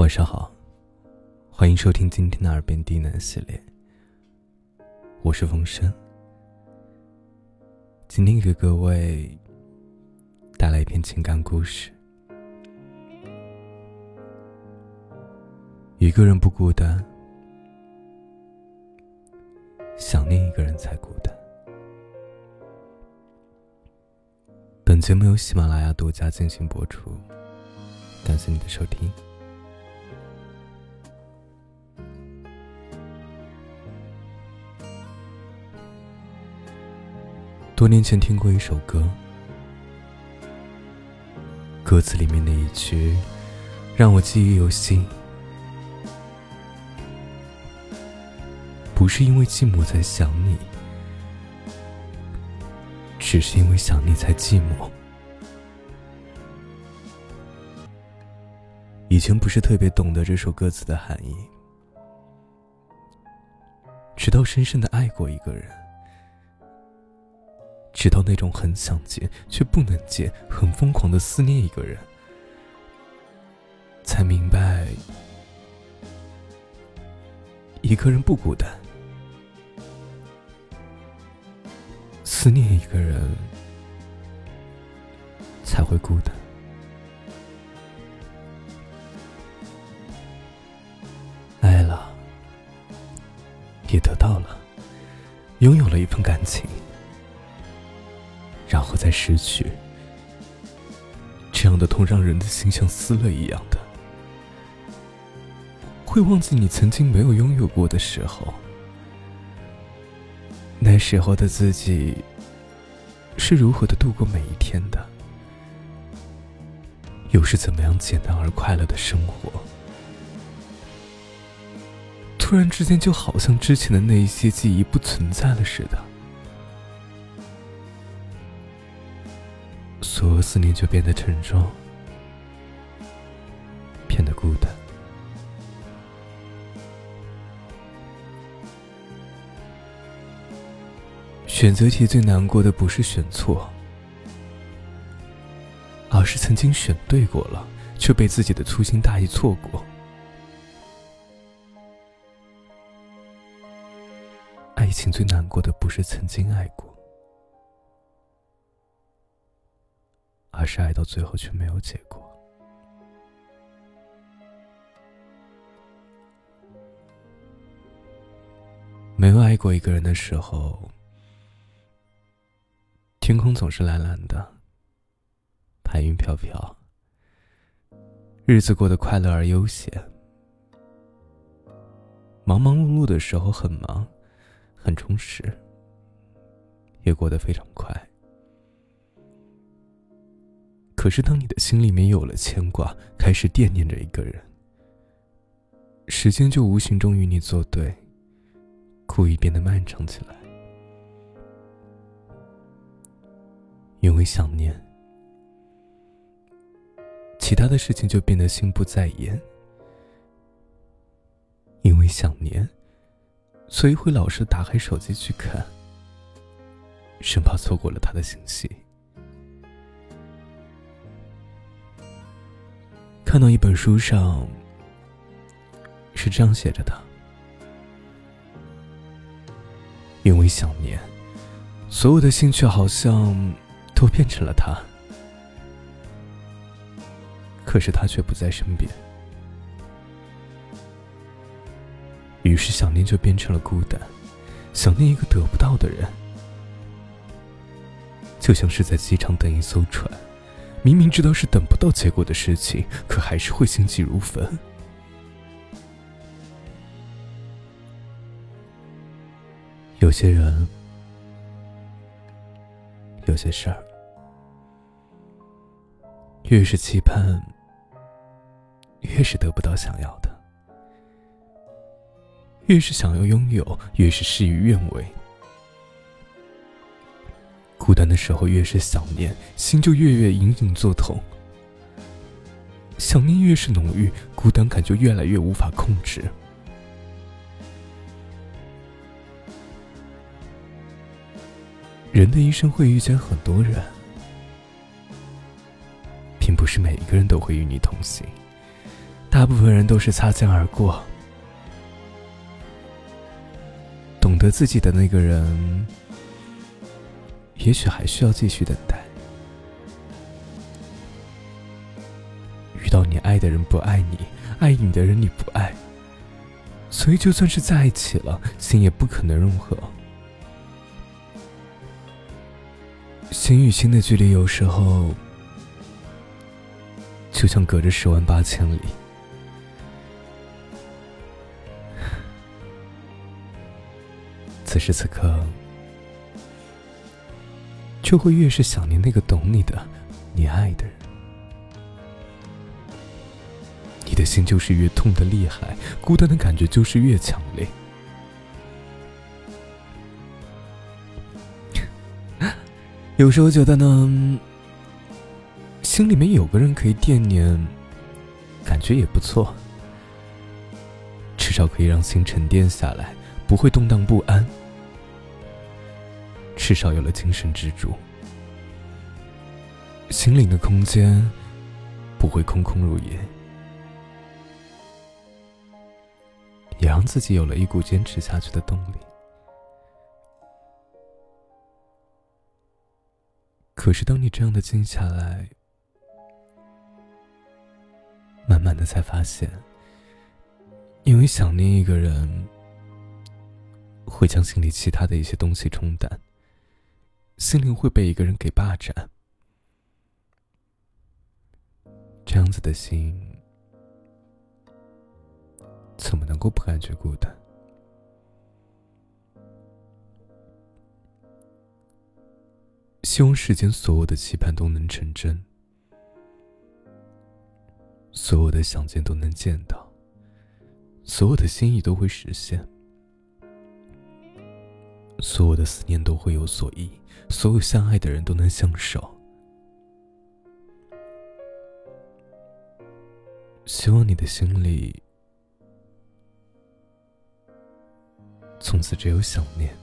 晚上好，欢迎收听今天的耳边低喃系列。我是风声，今天给各位带来一篇情感故事。一个人不孤单，想念一个人才孤单。本节目由喜马拉雅独家进行播出，感谢你的收听。多年前听过一首歌，歌词里面的一句让我记忆犹新。不是因为寂寞才想你，只是因为想你才寂寞。以前不是特别懂得这首歌词的含义，直到深深的爱过一个人。直到那种很想见却不能见、很疯狂的思念一个人，才明白，一个人不孤单，思念一个人才会孤单。爱了，也得到了，拥有了一份感情。然后再失去，这样的痛让人的心像撕了一样的，会忘记你曾经没有拥有过的时候，那时候的自己是如何的度过每一天的，又是怎么样简单而快乐的生活。突然之间，就好像之前的那一些记忆不存在了似的。所有思念就变得沉重，变得孤单。选择题最难过的不是选错，而是曾经选对过了，却被自己的粗心大意错过。爱情最难过的不是曾经爱过。而是爱到最后却没有结果。没有爱过一个人的时候，天空总是蓝蓝的，白云飘飘，日子过得快乐而悠闲。忙忙碌碌的时候很忙，很充实，也过得非常快。可是，当你的心里面有了牵挂，开始惦念着一个人，时间就无形中与你作对，故意变得漫长起来。因为想念，其他的事情就变得心不在焉。因为想念，所以会老是打开手机去看，生怕错过了他的信息。看到一本书上是这样写着的：因为想念，所有的兴趣好像都变成了他，可是他却不在身边，于是想念就变成了孤单，想念一个得不到的人，就像是在机场等一艘船。明明知道是等不到结果的事情，可还是会心急如焚。有些人，有些事儿，越是期盼，越是得不到想要的；越是想要拥有，越是事与愿违。孤单的时候，越是想念，心就越越隐隐作痛。想念越是浓郁，孤单感就越来越无法控制。人的一生会遇见很多人，并不是每一个人都会与你同行，大部分人都是擦肩而过。懂得自己的那个人，也许还需要继续等待。遇到你爱的人不爱你，爱你的人你不爱，所以就算是在一起了，心也不可能融合。心与心的距离，有时候就像隔着十万八千里。此时此刻，就会越是想念那个懂你的、你爱的人，你的心就是越痛的厉害，孤单的感觉就是越强烈。有时候觉得呢，心里面有个人可以惦念，感觉也不错，至少可以让心沉淀下来，不会动荡不安。至少有了精神支柱，心灵的空间不会空空如也，也让自己有了一股坚持下去的动力。可是，当你这样的静下来，慢慢的才发现，因为想念一个人，会将心里其他的一些东西冲淡。心灵会被一个人给霸占，这样子的心怎么能够不感觉孤单？希望世间所有的期盼都能成真，所有的想见都能见到，所有的心意都会实现。所有的思念都会有所依，所有相爱的人都能相守。希望你的心里从此只有想念，